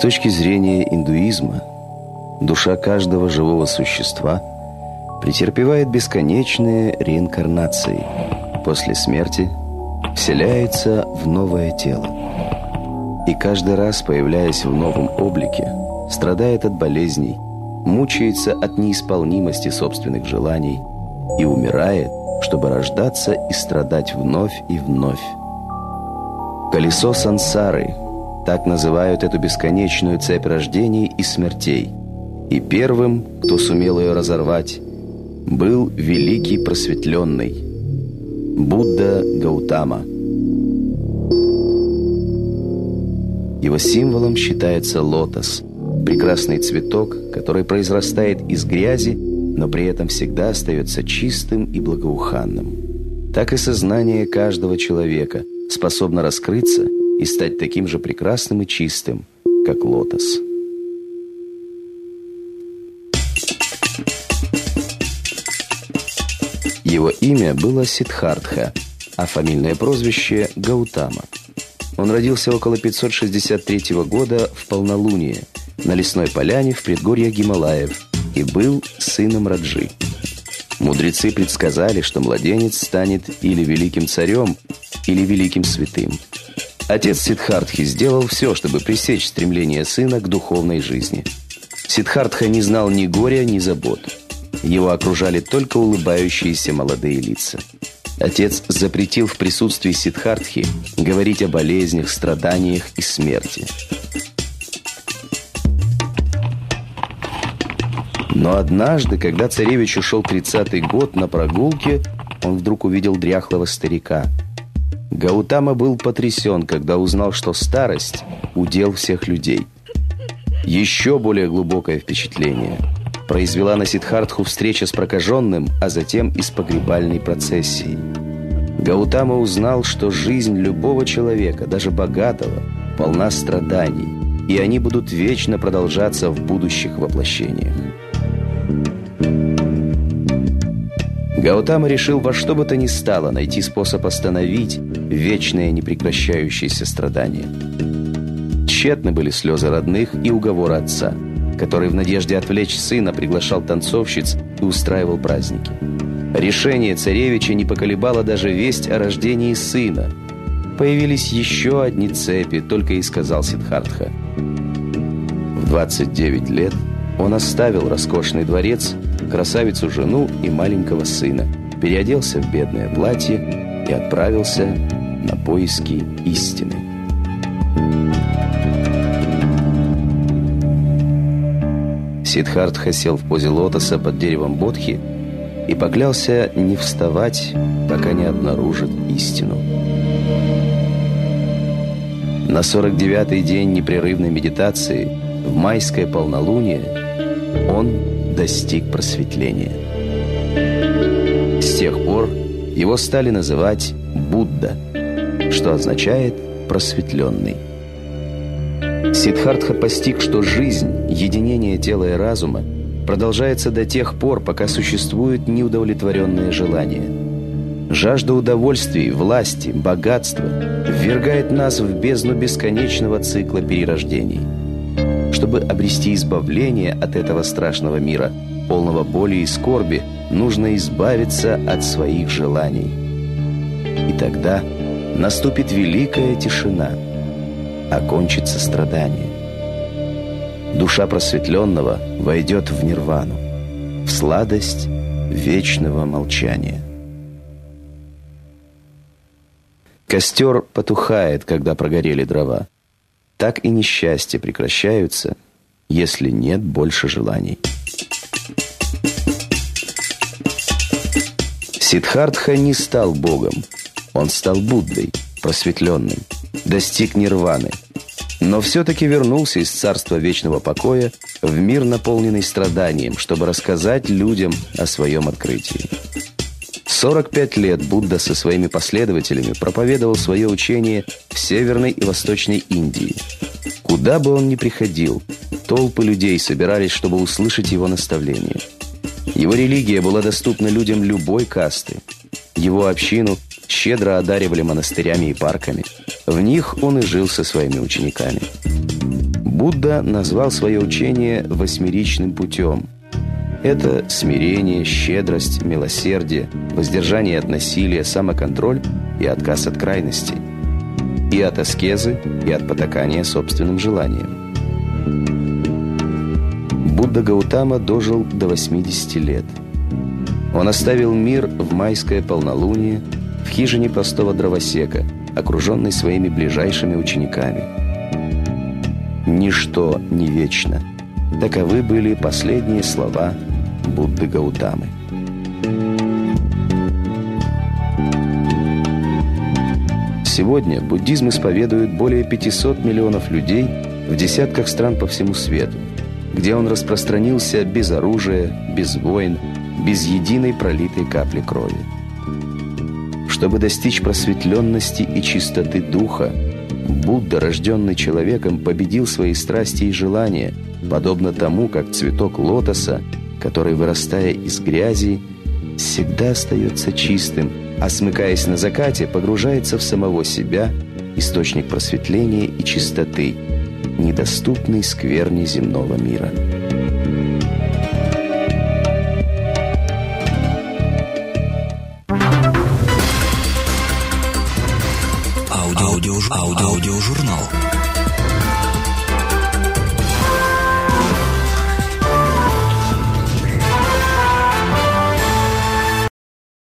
точки зрения индуизма, душа каждого живого существа претерпевает бесконечные реинкарнации. После смерти вселяется в новое тело. И каждый раз, появляясь в новом облике, страдает от болезней, мучается от неисполнимости собственных желаний и умирает, чтобы рождаться и страдать вновь и вновь. Колесо сансары – так называют эту бесконечную цепь рождений и смертей. И первым, кто сумел ее разорвать, был великий просветленный Будда Гаутама. Его символом считается лотос, прекрасный цветок, который произрастает из грязи, но при этом всегда остается чистым и благоуханным. Так и сознание каждого человека способно раскрыться – и стать таким же прекрасным и чистым, как лотос. Его имя было Сидхартха, а фамильное прозвище – Гаутама. Он родился около 563 года в полнолуние на лесной поляне в предгорье Гималаев и был сыном Раджи. Мудрецы предсказали, что младенец станет или великим царем, или великим святым – Отец Сидхартхи сделал все, чтобы пресечь стремление сына к духовной жизни. Сидхартха не знал ни горя, ни забот. Его окружали только улыбающиеся молодые лица. Отец запретил в присутствии Сидхартхи говорить о болезнях, страданиях и смерти. Но однажды, когда царевич ушел тридцатый год на прогулке, он вдруг увидел дряхлого старика – Гаутама был потрясен, когда узнал, что старость – удел всех людей. Еще более глубокое впечатление произвела на Сидхартху встреча с прокаженным, а затем и с погребальной процессией. Гаутама узнал, что жизнь любого человека, даже богатого, полна страданий, и они будут вечно продолжаться в будущих воплощениях. Гаутама решил во что бы то ни стало найти способ остановить вечное непрекращающееся страдание. Тщетны были слезы родных и уговоры отца, который в надежде отвлечь сына приглашал танцовщиц и устраивал праздники. Решение царевича не поколебало даже весть о рождении сына. Появились еще одни цепи, только и сказал Сидхартха. В 29 лет он оставил роскошный дворец красавицу жену и маленького сына, переоделся в бедное платье и отправился на поиски истины. Сидхартха сел в позе лотоса под деревом Бодхи и поклялся не вставать, пока не обнаружит истину. На 49-й день непрерывной медитации в майское полнолуние он достиг просветления. С тех пор его стали называть Будда, что означает «просветленный». Сиддхартха постиг, что жизнь, единение тела и разума продолжается до тех пор, пока существуют неудовлетворенные желания. Жажда удовольствий, власти, богатства ввергает нас в бездну бесконечного цикла перерождений – чтобы обрести избавление от этого страшного мира, полного боли и скорби, нужно избавиться от своих желаний. И тогда наступит великая тишина, окончится страдание. Душа просветленного войдет в нирвану, в сладость вечного молчания. Костер потухает, когда прогорели дрова так и несчастья прекращаются, если нет больше желаний. Сиддхартха не стал Богом. Он стал Буддой, просветленным, достиг нирваны. Но все-таки вернулся из царства вечного покоя в мир, наполненный страданием, чтобы рассказать людям о своем открытии. 45 лет Будда со своими последователями проповедовал свое учение в Северной и Восточной Индии. Куда бы он ни приходил, толпы людей собирались, чтобы услышать его наставления. Его религия была доступна людям любой касты. Его общину щедро одаривали монастырями и парками. В них он и жил со своими учениками. Будда назвал свое учение восьмеричным путем. Это смирение, щедрость, милосердие, воздержание от насилия, самоконтроль и отказ от крайностей. И от аскезы, и от потакания собственным желаниям. Будда Гаутама дожил до 80 лет. Он оставил мир в майское полнолуние в хижине простого дровосека, окруженный своими ближайшими учениками. «Ничто не вечно». Таковы были последние слова Будды Гаутамы. Сегодня буддизм исповедует более 500 миллионов людей в десятках стран по всему свету, где он распространился без оружия, без войн, без единой пролитой капли крови. Чтобы достичь просветленности и чистоты духа, Будда, рожденный человеком, победил свои страсти и желания, подобно тому, как цветок лотоса, который, вырастая из грязи, всегда остается чистым, а смыкаясь на закате, погружается в самого себя, источник просветления и чистоты, недоступный скверне земного мира. Аудиожурнал. Аудиожурнал.